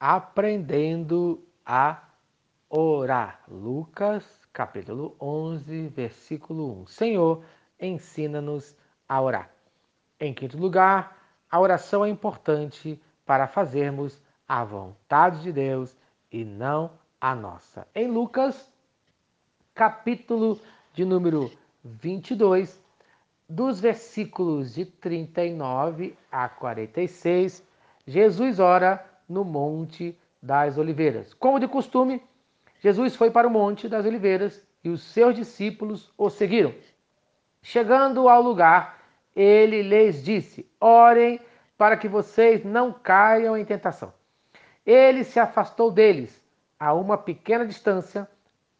aprendendo a orar. Lucas, capítulo 11, versículo 1. Senhor, ensina-nos a orar. Em quinto lugar, a oração é importante para fazermos a vontade de Deus e não a nossa. Em Lucas, capítulo de número 22, dos versículos de 39 a 46, Jesus ora no Monte das Oliveiras. Como de costume, Jesus foi para o Monte das Oliveiras e os seus discípulos o seguiram. Chegando ao lugar, ele lhes disse: Orem para que vocês não caiam em tentação. Ele se afastou deles a uma pequena distância,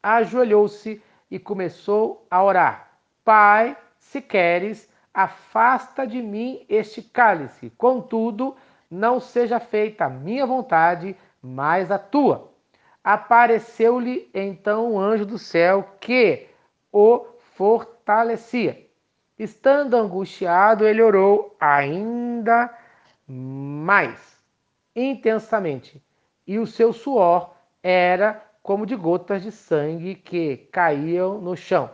ajoelhou-se e começou a orar: Pai, se queres, afasta de mim este cálice. Contudo, não seja feita a minha vontade, mas a tua. Apareceu-lhe então um anjo do céu que o fortalecia. Estando angustiado, ele orou ainda mais intensamente, e o seu suor era como de gotas de sangue que caíam no chão.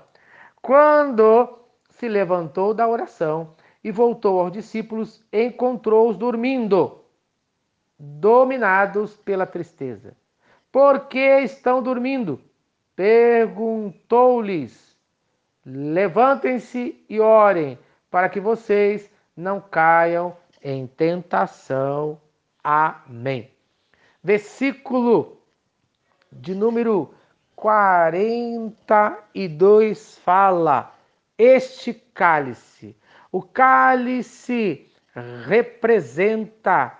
Quando se levantou da oração e voltou aos discípulos, encontrou-os dormindo, dominados pela tristeza. Por que estão dormindo? Perguntou-lhes. Levantem-se e orem, para que vocês não caiam em tentação. Amém. Versículo de número 42 fala: Este cálice, o cálice representa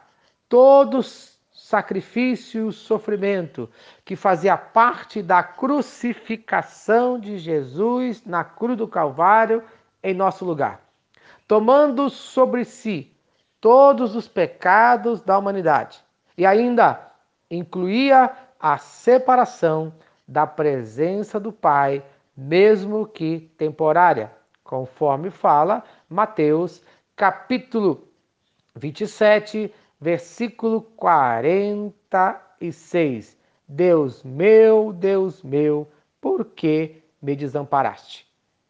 todos sacrifício e sofrimento que fazia parte da crucificação de Jesus na cruz do Calvário em nosso lugar, tomando sobre si todos os pecados da humanidade e ainda incluía a separação da presença do Pai, mesmo que temporária, conforme fala Mateus capítulo 27, versículo 46. Deus meu, Deus meu, por que me desamparaste?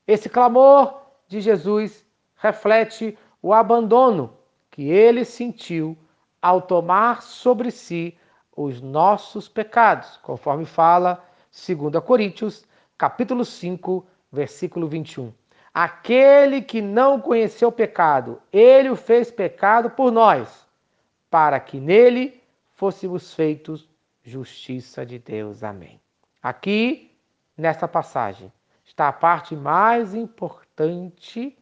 Esse clamor de Jesus reflete o abandono que ele sentiu ao tomar sobre si os nossos pecados, conforme fala 2 Coríntios, capítulo 5, versículo 21. Aquele que não conheceu pecado, ele o fez pecado por nós para que nele fôssemos feitos justiça de Deus. Amém. Aqui, nesta passagem, está a parte mais importante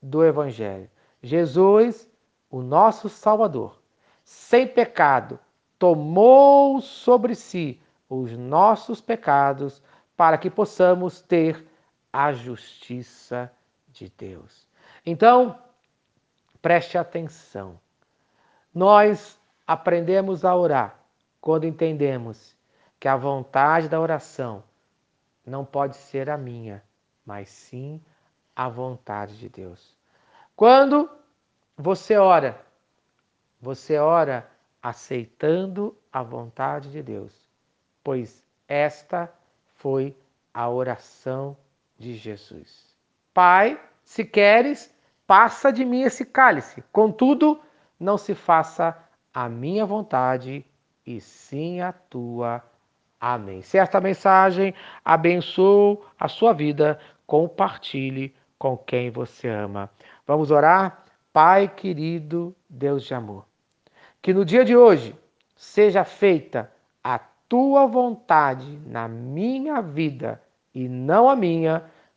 do Evangelho. Jesus, o nosso Salvador, sem pecado, tomou sobre si os nossos pecados para que possamos ter a justiça de Deus. Então, preste atenção. Nós aprendemos a orar quando entendemos que a vontade da oração não pode ser a minha, mas sim a vontade de Deus. Quando você ora, você ora aceitando a vontade de Deus, pois esta foi a oração de Jesus. Pai, se queres, passa de mim esse cálice. Contudo, não se faça a minha vontade, e sim a tua. Amém. Se esta mensagem abençoou a sua vida, compartilhe com quem você ama. Vamos orar? Pai querido, Deus de amor, que no dia de hoje seja feita a tua vontade na minha vida e não a minha,